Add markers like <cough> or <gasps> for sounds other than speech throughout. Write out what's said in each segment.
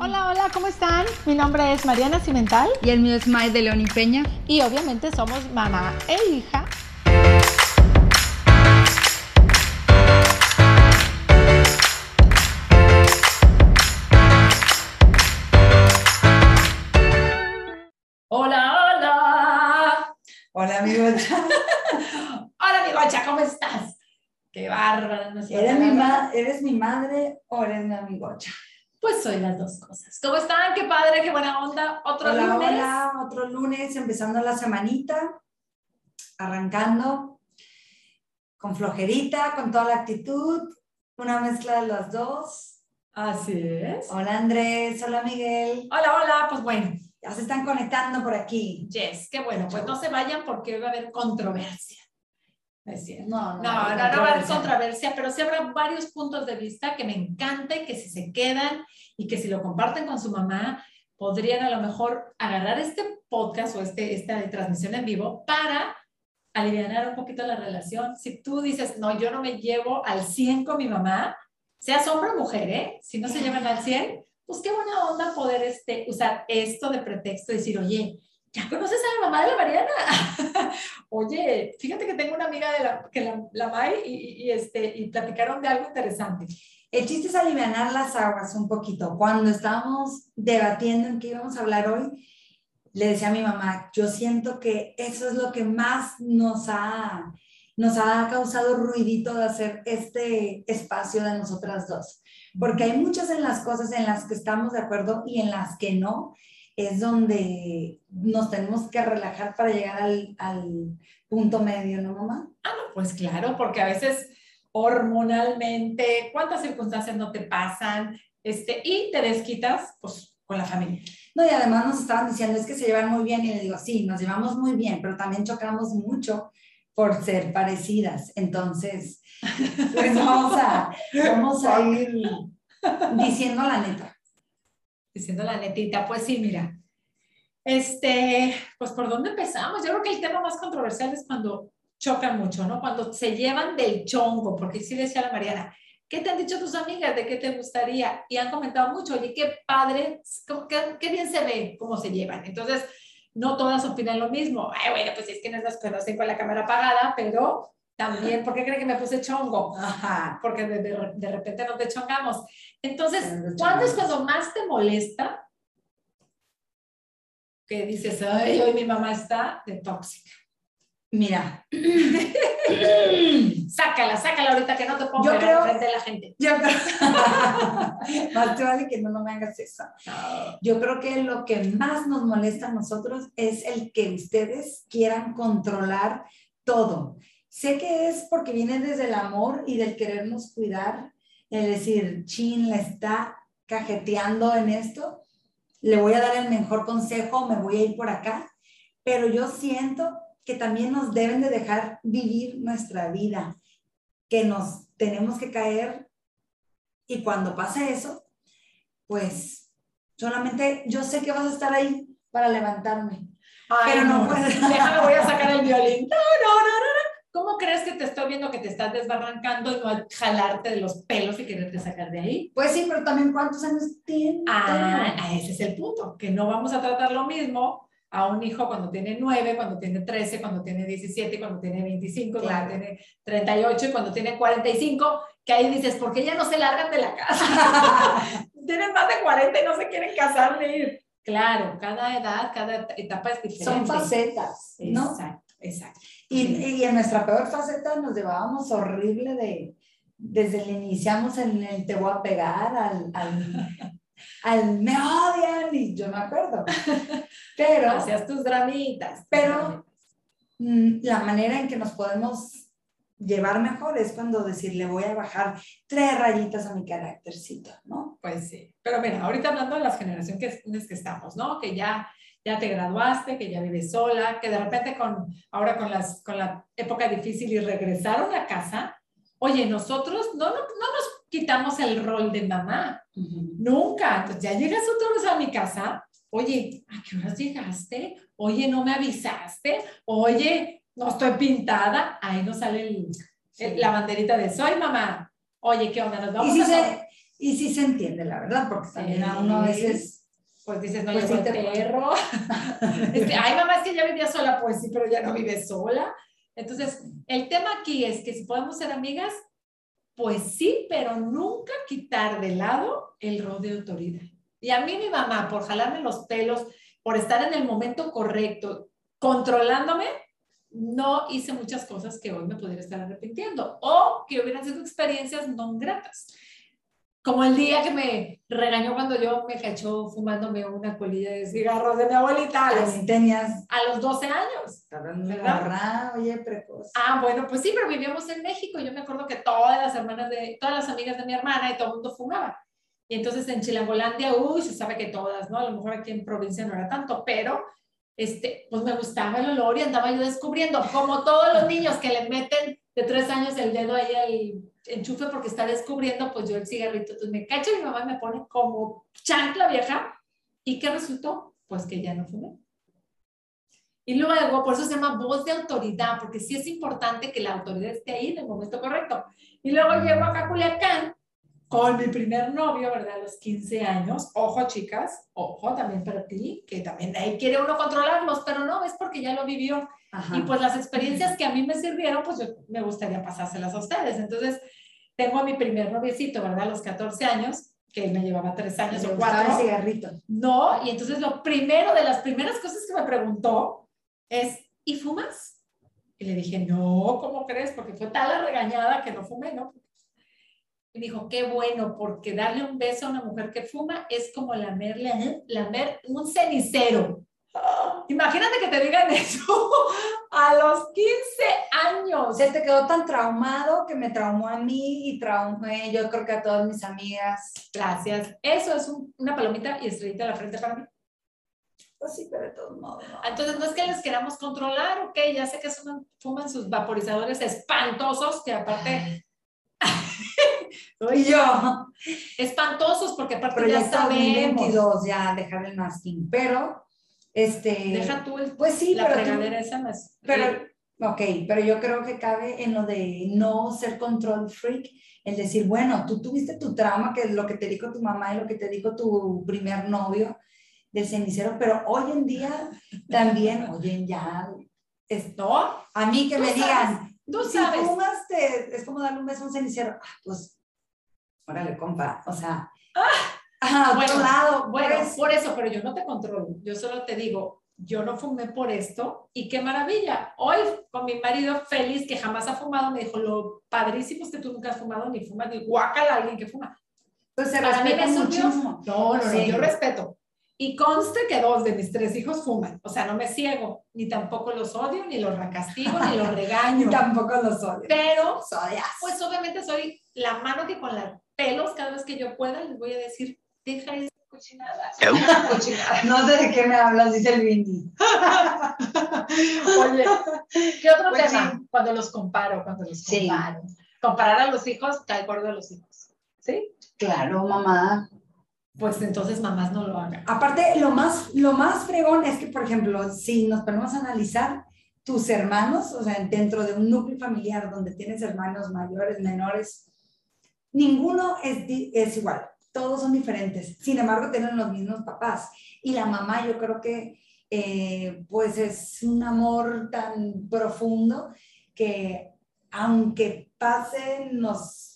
Hola, hola, ¿cómo están? Mi nombre es Mariana Cimental Y el mío es May de León y Peña. y obviamente somos mamá e hija. Hola, hola. Hola, amigo. <laughs> Hola, mi gocha, ¿cómo estás? Qué bárbara. no sé, ¿Eres mi, ma- ¿Eres mi madre o eres mi amigocha? Pues soy las dos cosas. ¿Cómo están? Qué padre, qué buena onda. Otro Hola, lunes. hola, otro lunes, empezando la semanita, arrancando con flojerita, con toda la actitud, una mezcla de las dos. Así es. Hola Andrés, hola Miguel, Hola, hola. Pues bueno, ya se están conectando por aquí. Jess, qué bueno. Pues no se vayan porque va a haber controversia. ¿No No, no, no va a haber controversia, pero sí habrá varios puntos de vista que me encanta y que si se quedan y que si lo comparten con su mamá, podrían a lo mejor agarrar este podcast o este, esta transmisión en vivo para aliviar un poquito la relación. Si tú dices, no, yo no me llevo al 100 con mi mamá, seas hombre o mujer, ¿eh? Si no se llevan al 100, pues qué buena onda poder este, usar esto de pretexto y decir, oye, ¿ya conoces a la mamá de la Mariana? <laughs> Oye, fíjate que tengo una amiga de la, que la, la May y, y- este, y platicaron de algo interesante. El chiste es aliviar las aguas un poquito. Cuando estábamos debatiendo en qué íbamos a hablar hoy, le decía a mi mamá, yo siento que eso es lo que más nos ha, nos ha causado ruidito de hacer este espacio de nosotras dos. Porque hay muchas en las cosas en las que estamos de acuerdo y en las que no, es donde nos tenemos que relajar para llegar al, al punto medio, ¿no, mamá? Ah, no, pues claro, porque a veces hormonalmente, cuántas circunstancias no te pasan, este, y te desquitas, pues, con la familia. No, y además nos estaban diciendo, es que se llevan muy bien, y le digo, sí, nos llevamos muy bien, pero también chocamos mucho por ser parecidas. Entonces, pues vamos a, vamos a <laughs> ir diciendo la neta. Diciendo la netita, pues sí, mira. Este, pues por dónde empezamos? Yo creo que el tema más controversial es cuando chocan mucho, ¿no? Cuando se llevan del chongo, porque sí decía la Mariana, ¿qué te han dicho tus amigas? ¿De qué te gustaría? Y han comentado mucho, oye, qué padre, qué, qué bien se ve, cómo se llevan. Entonces, no todas opinan lo mismo. Ay, bueno, pues es que no nos conocen con la cámara apagada, pero también, ¿por qué creen que me puse chongo? Ajá. porque de, de- de repente no te chongamos. Entonces, ¿cuándo es cuando más te molesta que dices, ay, hoy mi mamá está de tóxica? Mira, <clears throat> Sácala, sácala ahorita que no te pongo Yo creo- frente de la gente. yo creo, <laughs> más te vale que no, no me hagas eso. Yo creo que lo que más nos molesta a nosotros es el que ustedes quieran controlar todo. Sé que es porque viene desde el amor y del querernos cuidar, el decir, chin, le está cajeteando en esto, le voy a dar el mejor consejo, me voy a ir por acá, pero yo siento que también nos deben de dejar vivir nuestra vida, que nos tenemos que caer y cuando pasa eso, pues solamente yo sé que vas a estar ahí para levantarme. Ay, Pero no puedo. <laughs> Déjame, voy a sacar el violín. No, no, no, no, no. ¿Cómo crees que te estoy viendo que te estás desbarrancando y no jalarte de los pelos y quererte sacar de ahí? Pues sí, pero también cuántos años tiene. Ah, ah, ese es el punto, que no vamos a tratar lo mismo a un hijo cuando tiene 9, cuando tiene 13, cuando tiene 17, cuando tiene 25, Claro. cuando tiene 38 y cuando tiene 45, que ahí dices, ¿por qué ya no se largan de la casa? <laughs> Tienen más de 40 y no se quieren casar ni ir. Claro, cada edad, cada etapa es diferente. Son facetas, ¿no? Exacto, exacto. Y, y en nuestra peor faceta nos llevábamos horrible de, desde el iniciamos en el te voy a pegar, al, al, <laughs> al me odian, y yo me acuerdo. <laughs> Pero, Hacías tus dramitas. Pero- mm, la manera en que nos podemos llevar mejor es cuando decir, le voy a bajar tres rayitas a mi caráctercito, ¿no? Pues sí, pero mira, ahorita hablando de las generaciones que, en las que estamos, ¿no? Que ya, ya te graduaste, que ya vives sola, que de repente con, ahora con, las, con la época difícil y regresaron a casa, oye, nosotros no, no, no nos quitamos el rol de mamá, nunca. Entonces ya llegas otra vez a mi casa, oye, ¿a qué horas llegaste? Oye, ¿no me avisaste? Oye, no estoy pintada. Ahí nos sale el- el- la banderita de soy mamá. Oye, ¿qué onda? Nos Y vamos si a... se, Y sí se entiende, la verdad, porque también a uno a veces... Pues dices, no, Pues yo sí te- perro. <laughs> Este, ay, mamá, es que ya vivía sola, pues sí, pero ya no vive sola. Entonces, el tema aquí es que si podemos ser amigas, pues sí, pero nunca quitar de lado el rol de autoridad. Y a mí mi mamá, por jalarme los pelos, por estar en el momento correcto, controlándome, no hice muchas cosas que hoy me pudiera estar arrepintiendo o que hubieran sido experiencias no gratas. Como el día que me regañó cuando yo me cachó fumándome una colilla de cigarros de mi abuelita a los, tenías... a los 12 años. Oye, precoz. Ah, bueno, pues sí, pero vivíamos en México. Yo me acuerdo que todas las hermanas de, todas las amigas de mi hermana y todo el mundo fumaba. Y entonces en Chilangolandia, uy, se sabe que todas, ¿no? A lo mejor aquí en provincia no era tanto, pero este, pues me gustaba el olor y andaba yo descubriendo, como todos los niños que le meten de tres años el dedo ahí al enchufe porque está descubriendo, pues yo el cigarrito. Entonces me cacha mi mamá y me pone como chancla vieja. ¿Y qué resultó? Pues que ya no fumé. Y luego, por eso se llama voz de autoridad, porque sí es importante que la autoridad esté ahí en el momento correcto. Y luego llego acá a Culiacán con mi primer novio, ¿verdad? A los 15 años. Ojo, chicas, ojo también para ti, que también ahí quiere uno controlarlos, pero no, es porque ya lo vivió. Ajá. Y pues las experiencias que a mí me sirvieron, pues yo me gustaría pasárselas a ustedes. Entonces, tengo a mi primer noviecito, ¿verdad? A los 14 años, que él me llevaba 3 años Me o gustaba 4. el cigarrito. No, y entonces lo primero, de las primeras cosas que me preguntó es, ¿y fumas? Y le dije, no, ¿cómo crees? Porque fue tal la regañada que no fumé, ¿no? Y dijo, qué bueno, porque darle un beso a una mujer que fuma es como lamerle, lamer un cenicero. ¡Ah! Imagínate que te digan eso <laughs> a los 15 años. Se te quedó tan traumado que me traumó a mí y traumé yo creo que a todas mis amigas. Gracias. Eso es un- una palomita y estrellita a la frente para mí. Pues sí, pero de todos modos. no. Entonces, no es que les queramos controlar, ok, ya sé que son- fuman sus vaporizadores espantosos, que aparte, <laughs> Y yo, espantosos, porque aparte ya proyecto sabemos. 2022, ya dejar el masking, pero, este, Deja tú el- pues sí, la pero, tú- fregadera esa más. pero, ok, pero yo creo que cabe en lo de no ser control freak, el decir, bueno, tú tuviste tu trauma, que es lo que te dijo tu mamá y lo que te dijo tu primer novio del cenicero, pero hoy en día también, <laughs> oye, ya, es, ¿No? a mí que Tú me sabes, digan, Tú si sabes. fumas, te- es como darle un beso a un cenicero. Ah, pues, órale, compa. O sea, a otro bueno, lado. Bueno, pues, por eso, pero yo no te controlo. Yo solo te digo, yo no fumé por esto y qué maravilla. Hoy, con mi marido feliz, que jamás ha fumado, me dijo, lo padrísimo es que tú nunca has fumado ni fumas, ni guácala a alguien que fuma. pues se para mí me muchísimo. No, no, no, Sí. yo respeto. Y conste que dos de mis tres hijos fuman. O sea, no me ciego, ni tampoco los odio, ni los castigo, ni los <laughs> regaño. Tampoco los odio. Pero, pues obviamente soy la mano que con los pelos, cada vez que yo pueda, les voy a decir, deja esa cochinada. <laughs> Esa cochinada. No sé de qué me hablas, dice el Vini. Oye, ¿qué otro Pues tema? sí. Cuando los comparo, cuando los Sí. comparo. Comparar a los hijos, cae acuerdo a los hijos. ¿Sí? Claro, mamá. Pues entonces mamás no lo hagan. Aparte, lo más, lo más fregón es que, por ejemplo, si nos ponemos a analizar tus hermanos, o sea, dentro de un núcleo familiar donde tienes hermanos mayores, menores, ninguno es, es igual, todos son diferentes. Sin embargo, tienen los mismos papás. Y la mamá, yo creo que, eh, pues, es un amor tan profundo que, aunque pasen los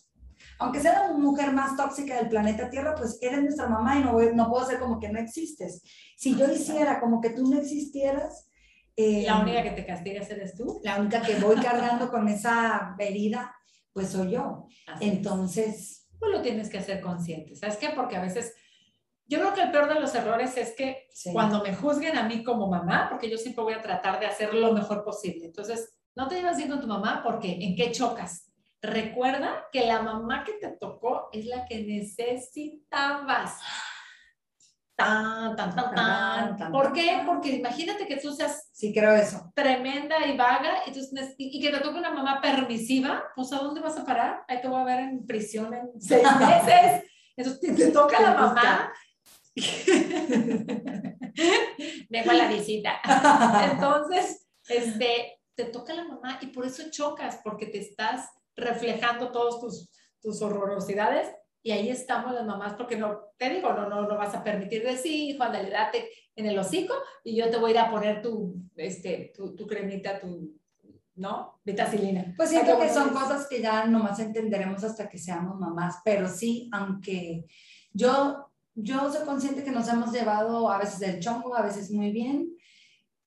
aunque sea la mujer más tóxica del planeta Tierra, pues eres nuestra mamá y no, voy- no puedo ser como que no existes. Si yo hiciera como que tú no existieras, eh, La única que te castigas eres tú. la única que voy cargando con esa herida, pues soy yo. Así. Entonces, Pues lo tienes que hacer consciente. ¿Sabes qué? Porque a veces, yo creo que el peor de los errores es que sí. cuando me juzguen a mí como mamá, porque yo siempre voy a tratar de hacer lo mejor posible. Entonces, no te llevas bien con tu mamá porque ¿en qué chocas? Recuerda que la mamá que te tocó es la que necesitabas. Tan, tan, tan, tan. Tan, ¿Por qué? Porque imagínate que tú seas sí creo eso. tremenda y vaga y, neces- y que te toque una mamá permisiva, pues ¿a dónde vas a parar? Ahí te voy a ver en prisión en seis meses. Entonces te, <laughs> te toca la mamá. <laughs> A la visita. <laughs> Entonces, este, te toca la mamá y por eso chocas, porque te estás reflejando todos tus, tus horrorosidades y ahí estamos las mamás, porque no, te digo, no, no, no vas a permitir decir, hijo, ándale, date en el hocico y yo te voy a ir a poner tu, este, tu, tu cremita, tu, ¿no? Vitacilina. Pues siento que son cosas que ya nomás entenderemos hasta que seamos mamás, pero sí, aunque yo, yo soy consciente que nos hemos llevado a veces del chongo, a veces muy bien,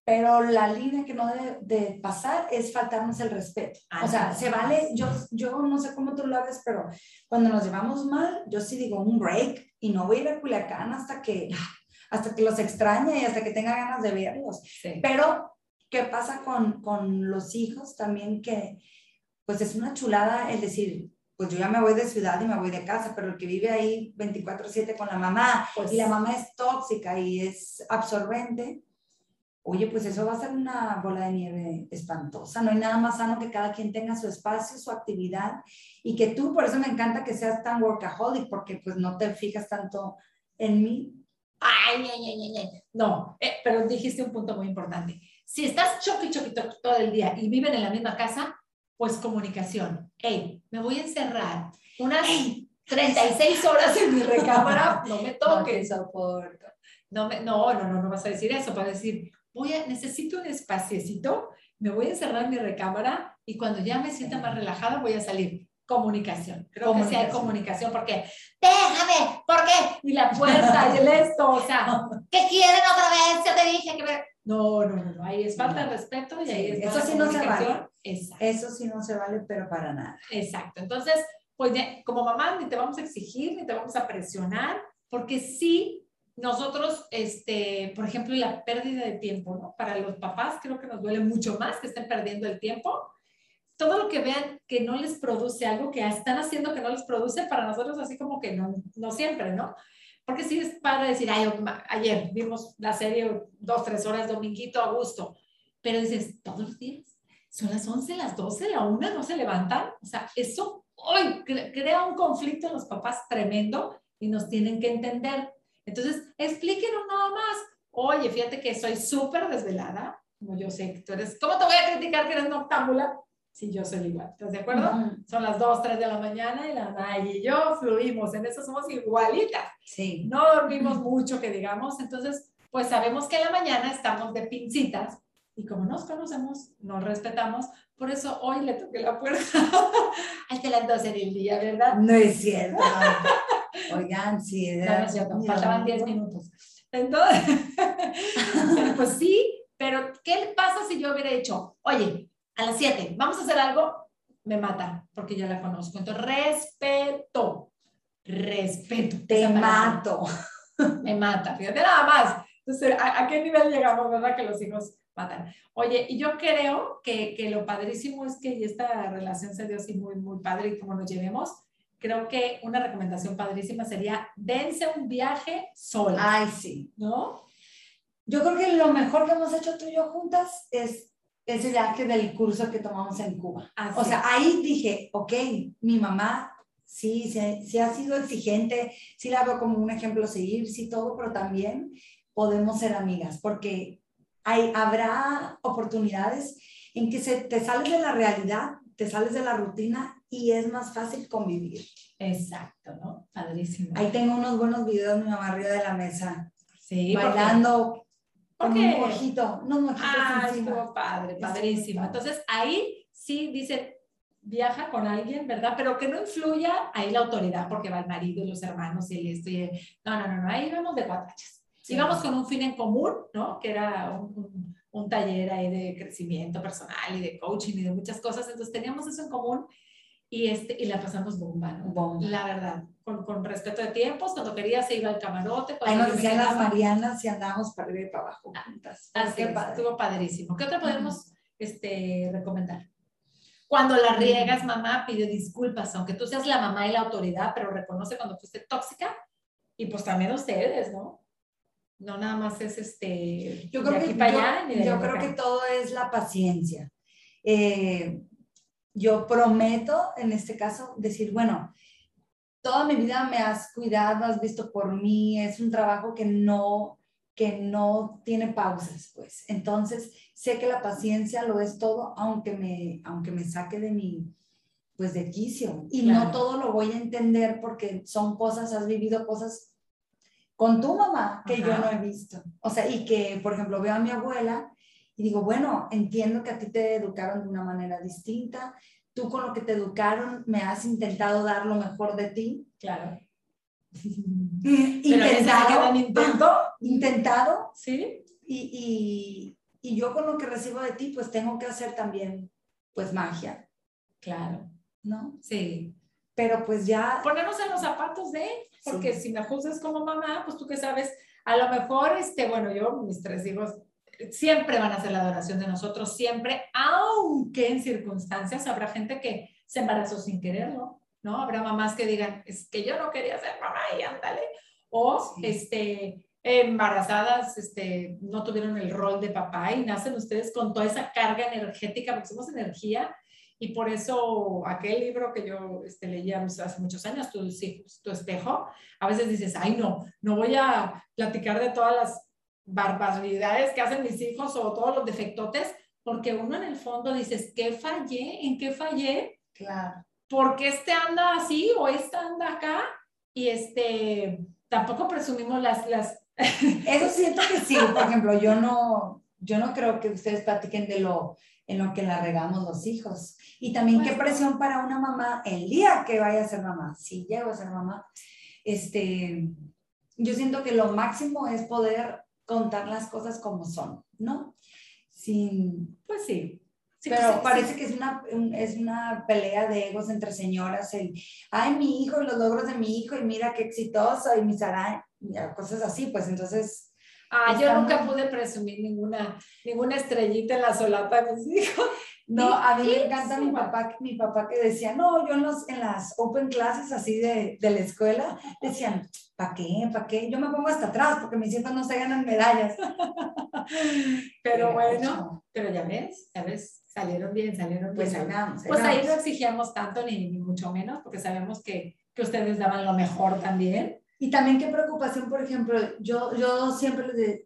pero la línea que no debe de pasar es faltarnos el respeto. o sea, se vale, yo, yo no sé cómo tú lo haces, pero cuando nos llevamos mal, yo sí digo un break y no voy a ir a Culiacán hasta que, <laughs> hasta que los extrañe y hasta que tenga ganas de verlos. Pero, ¿qué pasa con, con los hijos también? Que, pues es una chulada el decir, pues yo ya me voy de ciudad y me voy de casa, pero el que vive ahí 24/7 con la mamá pues, y la mamá es tóxica y es absorbente, oye, pues eso va a ser una bola de nieve espantosa. No hay nada más sano que cada quien tenga su espacio, su actividad y que tú, por eso me encanta que seas tan workaholic, porque pues no te fijas tanto en mí. Ay, ay, ay, ay. No, eh, pero dijiste un punto muy importante. Si estás choque y choque todo el día y viven en la misma casa, pues comunicación. Hey, me voy a encerrar unas 36 horas en mi recámara, no me <laughs> toques. No, no, no, no, no vas a decir eso, vas a decir, voy a, necesito un espaciecito, me voy a encerrar en mi recámara y cuando ya me sienta más relajada voy a salir. Comunicación. Creo que sea comunicación porque, déjame, ¿por qué? Y la puerta y el esto, o sea, <laughs> ¿qué quieren otra vez? Ya te dije que me... No, no, no, ahí es falta de respeto y ahí es Eso sí no se vale. Eso sí no se vale, pero para nada. Exacto. Entonces, pues como mamá ni te vamos a exigir, ni te vamos a presionar, porque sí nosotros, este, por ejemplo, la pérdida de tiempo, ¿no? Para los papás creo que nos duele mucho más que estén perdiendo el tiempo. Todo lo que vean que no les produce algo, que están haciendo que no les produce, para nosotros así como que no, no siempre, ¿no? Porque sí es para decir, Ay, ayer vimos la serie dos, tres horas, dominguito, a gusto, pero dices, todos los días, son las 11, las 12, la 1, no se levantan. O sea, eso hoy crea un conflicto en los papás tremendo y nos tienen que entender entonces, explíquenos nada más. Oye, fíjate que soy súper desvelada, como yo sé que tú eres. ¿Cómo te voy a criticar que eres noctámbula? Si sí, yo soy igual, ¿estás de acuerdo? Son las 2, 3 de la mañana y la May y yo fluimos, en eso somos igualitas. Sí. No dormimos mucho, que digamos, entonces, pues sabemos que en la mañana estamos de pincitas y como nos conocemos, nos respetamos, por eso hoy le toqué la puerta <laughs> hasta las 12 del día, ¿verdad? No es cierto. Oigan, sí, faltaban 10 minutos. Entonces, <laughs> pues sí, pero ¿qué pasa si yo hubiera dicho, oye, a las 7, vamos a hacer algo? Me mata, porque ya la conozco. Entonces, respeto, respeto. Te mato. Me mata, fíjate nada más. Entonces, ¿a, qué nivel llegamos, verdad? Que los hijos matan. Oye, y yo creo que, que lo padrísimo es que esta relación se dio así muy, muy padre y como nos llevemos, creo que una recomendación padrísima sería dense un viaje sola. Ay, sí. ¿No? Yo creo que lo mejor que hemos hecho tú y yo juntas es ese viaje del curso que tomamos en Cuba. o sea, ahí dije, ok, mi mamá sí, sí, sí, ha sido exigente, sí la veo como un ejemplo a seguir, sí todo, pero también podemos ser amigas, porque hay, habrá oportunidades en que se, te sales de la realidad, te sales de la rutina y es más fácil convivir. Exacto, ¿no? Padrísimo. Ahí tengo unos buenos videos de mi mamá arriba de la mesa. Sí, bailando con un mojito, no mojitos ah, estuvo padre, padrísimo. Entonces, ahí sí dice, viaja con alguien, ¿verdad? Pero que no influya ahí la autoridad, porque va el marido y los hermanos y esto y No, no, no, no, ahí vamos de cuatachas. Sí. Íbamos con un fin en común, ¿no? Que era un, un taller ahí de crecimiento personal y de coaching y de muchas cosas. Entonces, teníamos eso en común y, este, y la pasamos bomba, ¿no? La verdad, con, con, respeto de tiempos, cuando quería se iba al camarote. Ahí nos decían las Marianas y andábamos para arriba y para abajo ah, juntas. Así estuvo padrísimo. ¿Qué otra podemos este, recomendar? Cuando la riegas, mamá, pide disculpas, aunque tú seas la mamá y la autoridad, pero reconoce cuando fuiste tóxica y pues también ustedes, ¿no? No nada más es este, yo creo que, para allá, yo creo que todo es la paciencia. Eh, yo prometo, en este caso, decir, bueno, toda mi vida me has cuidado, has visto por mí, es un trabajo que no que no tiene pausas, pues. Entonces, sé que la paciencia lo es todo, aunque me, aunque me saque de mi, pues de quicio. Y Claro. no todo lo voy a entender porque son cosas, has vivido cosas con tu mamá que yo no he visto. O sea, y que, por ejemplo, veo a mi abuela y digo, bueno, entiendo que a ti te educaron de una manera distinta. Tú con lo que te educaron me has intentado dar lo mejor de ti. Claro. <laughs> Intentado. intento. Intentado. ¿Sí? Y, y, y yo con lo que recibo de ti, pues tengo que hacer también, pues magia, Claro. ¿no? Sí. Pero pues ya Ponernos en los zapatos de él, porque Sí. si me juzgas como mamá, pues tú que sabes, a lo mejor, este, bueno, yo, mis tres hijos, siempre van a hacer la adoración de nosotros, siempre, aunque en circunstancias habrá gente que se embarazó sin quererlo, ¿no? Habrá mamás que digan, es que yo no quería ser mamá y ándale. O, Sí. este, embarazadas, este, no tuvieron el rol de papá y nacen ustedes con toda esa carga energética, porque somos energía, y por eso aquel libro que yo este, leía hace muchos años, tu, tu espejo, a veces dices, ay no, no voy a platicar de todas las barbaridades que hacen mis hijos o todos los defectotes, porque uno en el fondo dices, ¿qué fallé? ¿En qué fallé? Claro. Porque este anda así o esta anda acá y este, tampoco presumimos las, las, <laughs> Eso siento que sí, por ejemplo, yo no, yo no creo que ustedes platiquen de lo en lo que la regamos los hijos. Y también qué Pues, presión para una mamá el día que vaya a ser mamá, si llego a ser mamá. Este, yo siento que lo máximo es poder contar las cosas como son, ¿no? Sin, pues sí. Sí, pero pues, sí, parece sí. que es una, un- es una pelea de egos entre señoras, el, ay, mi hijo los logros de mi hijo y mira qué exitoso y mis arañas, cosas así, pues entonces, Ah, yo nunca pude presumir ninguna, ninguna estrellita en la solapa de mis hijos. No, a mí me encanta mi papá, mi papá que decía, no, yo en, los, en las open classes así de, de la escuela, decían, ¿para qué? ¿Para qué? Yo me pongo hasta atrás porque mis hijos no se ganan medallas. <laughs> Pero bueno, pero ya ves, ya ves, salieron bien, salieron bien. pues ahí vamos. ahí Pues ahí no exigíamos tanto ni, ni mucho menos, porque sabemos que, que ustedes daban lo mejor también. Y también qué preocupación, por ejemplo, yo, yo siempre les,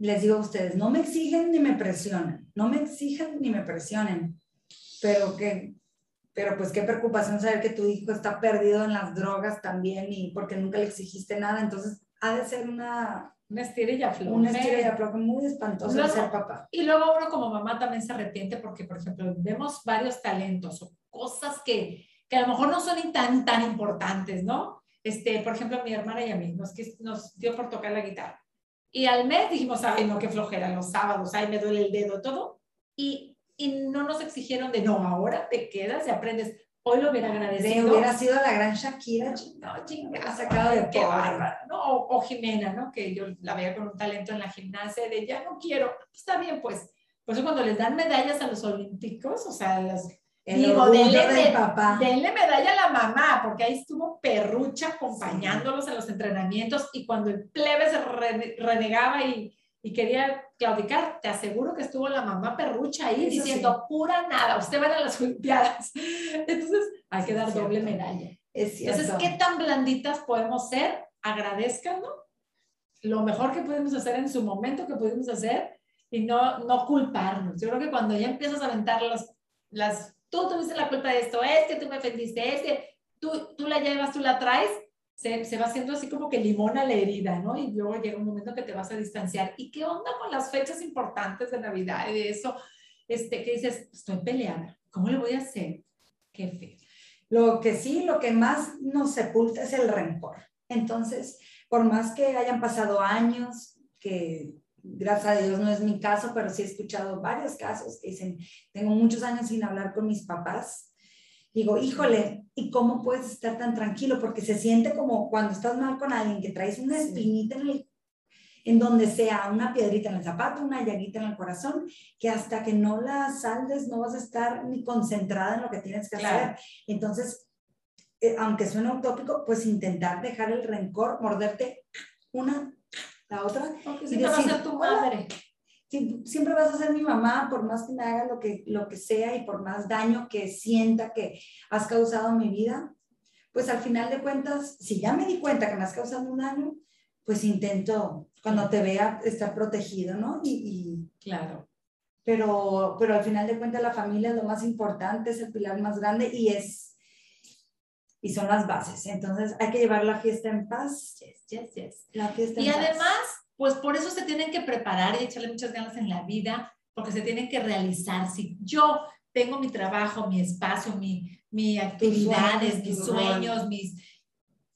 les digo a ustedes, no me exigen ni me presionen, no me exigen ni me presionen, pero que, pero pues qué preocupación saber que tu hijo está perdido en las drogas también y porque nunca le exigiste nada, entonces ha de ser una, Una estira y afloje. una estira y afloje muy espantosa Luego- ser papá. Y luego uno como mamá también se arrepiente porque, por ejemplo, vemos varios talentos o cosas que, que a lo mejor no son tan, tan importantes, ¿no? Este, por ejemplo, mi hermana y a mí nos, nos dio por tocar la guitarra. Y al mes dijimos, ay, no, qué flojera, los sábados, ay, me duele el dedo, todo. Y, y no nos exigieron de, no, ahora te quedas y aprendes. Hoy lo hubiera De, agradecido. hubiera sido la gran Shakira, No, chingada, sacado de qué bárbara, ¿no? O, o Jimena, ¿no? Que yo la veía con un talento en la gimnasia de ya no quiero. Está bien, pues. Por eso cuando les dan medallas a los olímpicos, o sea, las, el Digo, denle del papá. denle medalla a la mamá, porque ahí estuvo perrucha acompañándolos en los entrenamientos y cuando el plebe se rene- renegaba y, y quería claudicar, te aseguro que estuvo la mamá perrucha ahí Eso diciendo pura nada, usted va a las Olimpiadas. <laughs> Entonces, hay que Sí, dar es doble cierto. medalla. Es cierto. Entonces, ¿qué tan blanditas podemos ser? Agradezcan, ¿no? Lo mejor que pudimos hacer en su momento que pudimos hacer y no, no culparnos. Yo creo que cuando ya empiezas a aventar las, las, tú tuviste la culpa de esto, es que tú me ofendiste, es que tú, tú la llevas, tú la traes, se, se va haciendo así como que limón a la herida, ¿no? Y luego llega un momento que te vas a distanciar. ¿Y qué onda con las fechas importantes de Navidad y de eso? Este, que dices, estoy peleada, ¿cómo le voy a hacer? Qué feo. Lo que sí, lo que más nos sepulta es el rencor. Entonces, por más que hayan pasado años, que gracias a Dios no es mi caso, pero sí he escuchado varios casos que dicen, tengo muchos años sin hablar con mis papás. Digo, híjole, ¿y cómo puedes estar tan tranquilo? Porque se siente como cuando estás mal con alguien que traes una espinita en el en donde sea una piedrita en el zapato, una llaguita en el corazón, que hasta que no la saldes no vas a estar ni concentrada en lo que tienes que Claro. hacer. Entonces, eh, aunque suene utópico, pues intentar dejar el rencor, morderte una, la otra. Porque siempre va a decir, ser tu madre. Sie- Siempre vas a ser mi mamá, por más que me haga lo que, lo que sea y por más daño que sienta que has causado en mi vida, pues al final de cuentas, si ya me di cuenta que me has causado un daño, pues intento, cuando te vea, estar protegido, ¿no? Y, y- Claro. pero, pero al final de cuentas la familia es lo más importante, es el pilar más grande y es, y son las bases. Entonces hay que llevar la fiesta en paz. Yes, yes, yes. La fiesta en Y paz. además, pues por eso se tienen que preparar y echarle muchas ganas en la vida, porque se tienen que realizar. Si yo tengo mi trabajo, mi espacio, mi, mi actividades, mis sueños, mis...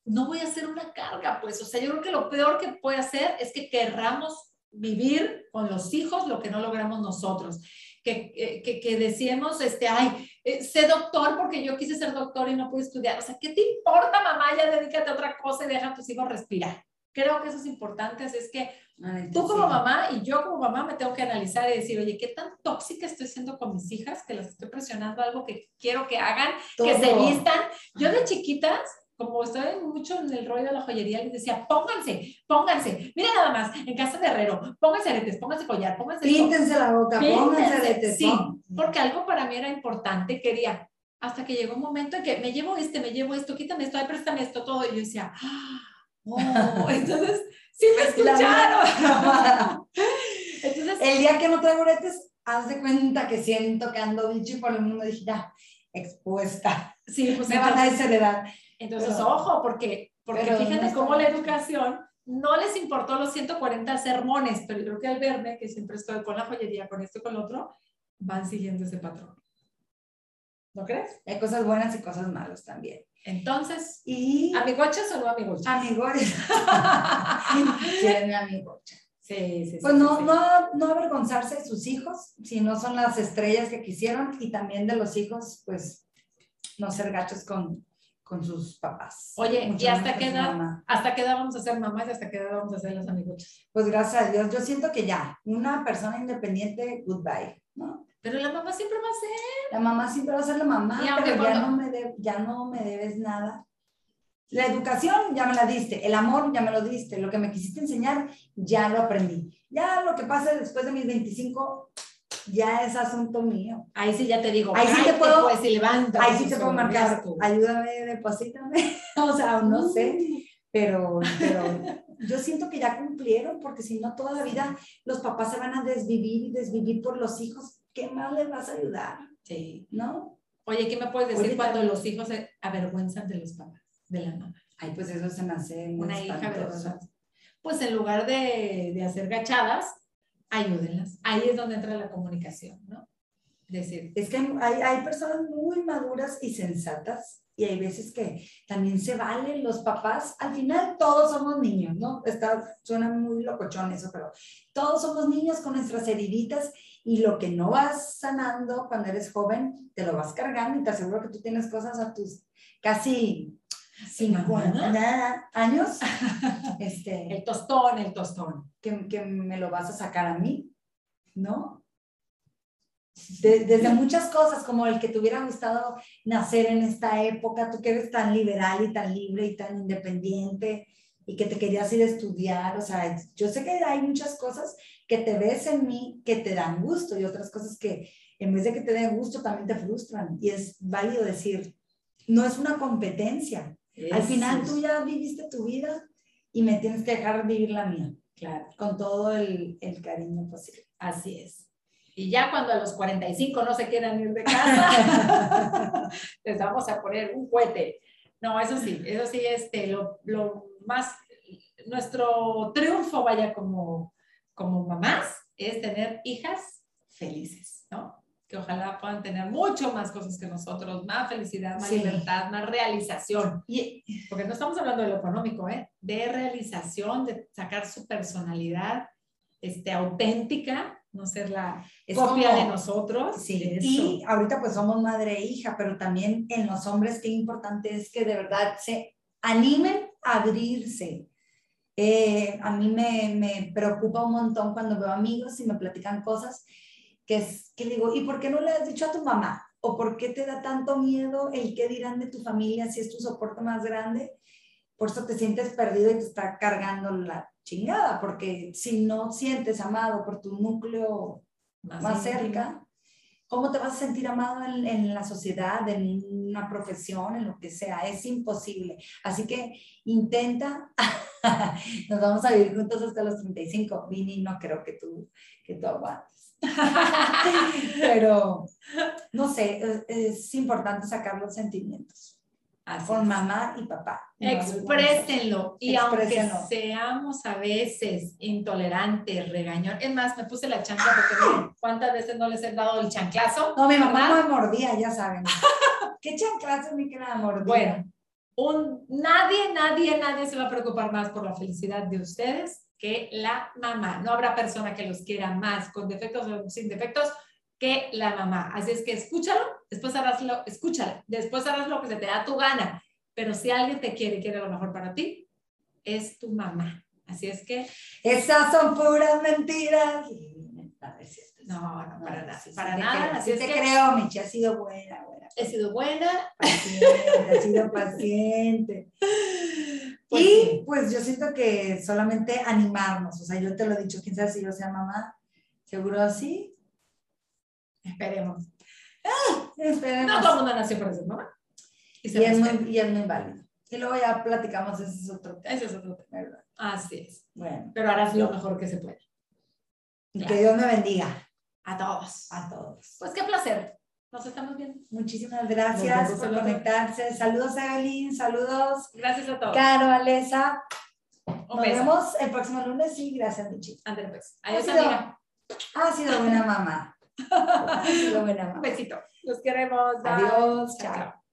No voy a hacer una carga, pues. O sea, yo creo que lo peor que puede hacer es que querramos vivir con los hijos lo que no logramos nosotros. Que, que, que, que decíamos, este, ay, eh, sé doctor porque yo quise ser doctor y no pude estudiar. O sea, ¿qué te importa, mamá? Ya dedícate a otra cosa y deja a tus hijos respirar. Creo que eso es importante, así es que Ay, tú como sí. mamá y yo como mamá me tengo que analizar y decir, oye, ¿qué tan tóxica estoy siendo con mis hijas? Que las estoy presionando a algo que quiero que hagan, que se Todo. vistan. Yo de chiquitas, como estaba mucho en el rollo de la joyería, les decía, pónganse, pónganse, mira nada más, en casa de herrero, pónganse aretes, pónganse collar, pónganse esto". Píntense la boca, pónganse aretes, sí, porque algo para mí era importante, quería, hasta que llegó un momento en que me llevo este, me llevo esto, quítame esto, ay, préstame esto, todo, y yo decía, "Ah, oh, <laughs> entonces, sí me escucharon. entonces, El día que no traigo aretes, haz de cuenta que siento que ando bicho y por el mundo dije, ya, expuesta. sí, pues Me van a entonces, desheredar. entonces pero- ojo, porque, porque no fíjate está cómo la educación no les importó los 140 sermones, pero yo creo que al verme, que siempre estoy con la joyería, con esto con lo otro, van siguiendo ese patrón. ¿No crees? Hay cosas buenas y cosas malas también. Entonces, Y ¿amigochas o no amigochas? sí, es <laughs> mi amigocha. Sí, sí, sí. Pues sí, no, sí. no, no avergonzarse de sus hijos, si no son las estrellas que quisieron, y también de los hijos, pues no ser gachos con, con sus papás. Oye, Mucho ¿y hasta qué edad? ¿Hasta qué edad vamos a ser mamás y hasta qué edad vamos a ser las amigochas? Pues gracias a Dios, yo siento que ya, una persona independiente, goodbye, ¿no? Pero la mamá siempre va a ser. La mamá siempre va a ser la mamá, Y pero ya, cuando- no me de- ya no me debes nada. La educación ya me la diste, el amor ya me lo diste, lo que me quisiste enseñar ya lo aprendí. Ya lo que pase después de mis 25 ya es asunto mío. Ahí sí ya te digo. Ahí sí te puedo- Pues, levanta. Ahí sí te puedo marcar, ayúdame, deposítame, <laughs> o sea, no sé, pero, pero yo siento que ya cumplieron, porque si no toda la vida los papás se van a desvivir y desvivir por los hijos, ¿qué más les vas a ayudar? Sí. ¿No? Oye, ¿qué me puedes decir Oye, cuando también- los hijos se avergüenzan de los papás, de la mamá? Ay, pues eso se me hace muy Una hija avergonzada. Pues en lugar de, de hacer gachadas, ayúdenlas. Ahí es donde entra la comunicación, ¿no? Decir, Es que hay, hay personas muy maduras y sensatas y hay veces que también se valen los papás. Al final todos somos niños, ¿no? Está, suena muy locochón eso, pero todos somos niños con nuestras heriditas y lo que no vas sanando cuando eres joven, te lo vas cargando y te aseguro que tú tienes cosas a tus casi 50 años <laughs> este, el tostón, el tostón. que, que me lo vas a sacar a mí, ¿no? De- desde muchas cosas, como el que te hubiera gustado nacer en esta época, tú que eres tan liberal y tan libre y tan independiente y que te querías ir a estudiar, o sea, yo sé que hay muchas cosas que te ves en mí que te dan gusto y otras cosas que en vez de que te den gusto también te frustran y es válido decir, no es una competencia, al final tú ya viviste tu vida y me tienes que dejar vivir la mía Claro, con todo el, el cariño posible. así es. Y ya cuando a los 45 no se quieran ir de casa, <laughs> les vamos a poner un cohete. No, eso sí, eso sí, este, lo, lo más, nuestro triunfo, vaya, como, como mamás, es tener hijas felices, ¿no? Que ojalá puedan tener mucho más cosas que nosotros, más felicidad, más Sí. libertad, más realización. Y Porque no estamos hablando de lo económico, ¿eh? De realización, de sacar su personalidad este, auténtica, no ser la es copia como- de nosotros. Sí, Eso. y ahorita pues somos madre e hija, pero también en los hombres qué importante es que de verdad se animen a abrirse. Eh, a mí me, me preocupa un montón cuando veo amigos y me platican cosas que, es, que digo, ¿y por qué no le has dicho a tu mamá? ¿O por qué te da tanto miedo el qué dirán de tu familia si es tu soporte más grande? Por eso te sientes perdido y te está cargando la chingada, porque si no sientes amado por tu núcleo más cerca, ¿cómo te vas a sentir amado en, en la sociedad, en una profesión, en lo que sea? Es imposible. Así que intenta, <laughs> nos vamos a vivir juntos hasta los 35. Vini, no creo que tú, que tú aguantes. <laughs> Pero, no sé, es, es importante sacar los sentimientos. Así con es. mamá y papá. Exprésenlo. Y Exprésenlo. aunque seamos a veces intolerantes, regañón. Es más, me puse la chancla porque miren, <gasps> ¿cuántas veces no les he dado el chanclazo? No, mi mamá ¿Verdad? no me mordía, ya saben. <laughs> ¿Qué chanclazo ni que nada mordía? Bueno, un, nadie, nadie, nadie se va a preocupar más por la felicidad de ustedes que la mamá. No habrá persona que los quiera más con defectos o sin defectos que la mamá. Así es que escúchalo, después harás lo, escúchala, después harás lo que se te da tu gana. Pero si alguien te quiere y quiere lo mejor para ti, es tu mamá. Así es que, Esas son puras mentiras. A ver si no, no, para nada, para nada. creo, Así sí es te que creo, Michi, ha sido buena, buena. he sido buena. Paciente, ha sido paciente. <laughs> Pues y sí. pues yo siento que solamente animarnos, o sea, yo te lo he dicho, quién sabe si yo sea mamá, seguro sí. Esperemos. Esperemos. No todo el mundo nació para ser mamá. Y y, es muy, y es muy válido. Y luego ya platicamos, ese es otro tema, Ese es otro tema. ¿verdad? Así es. Bueno, Pero harás lo mejor que se puede. y Claro. que Dios me bendiga A todos. a todos. Pues qué placer. Nos estamos viendo. Muchísimas gracias por conectarse. Saludos a Evelyn, saludos. Gracias a todos. Caro, Alesa. Nos beso. vemos el próximo lunes y gracias, Michi. Pues. Ha Adiós, sido, amiga. ha sido buena mamá. <laughs> Buena Un besito. Los queremos. Bye. Adiós, chao. chao.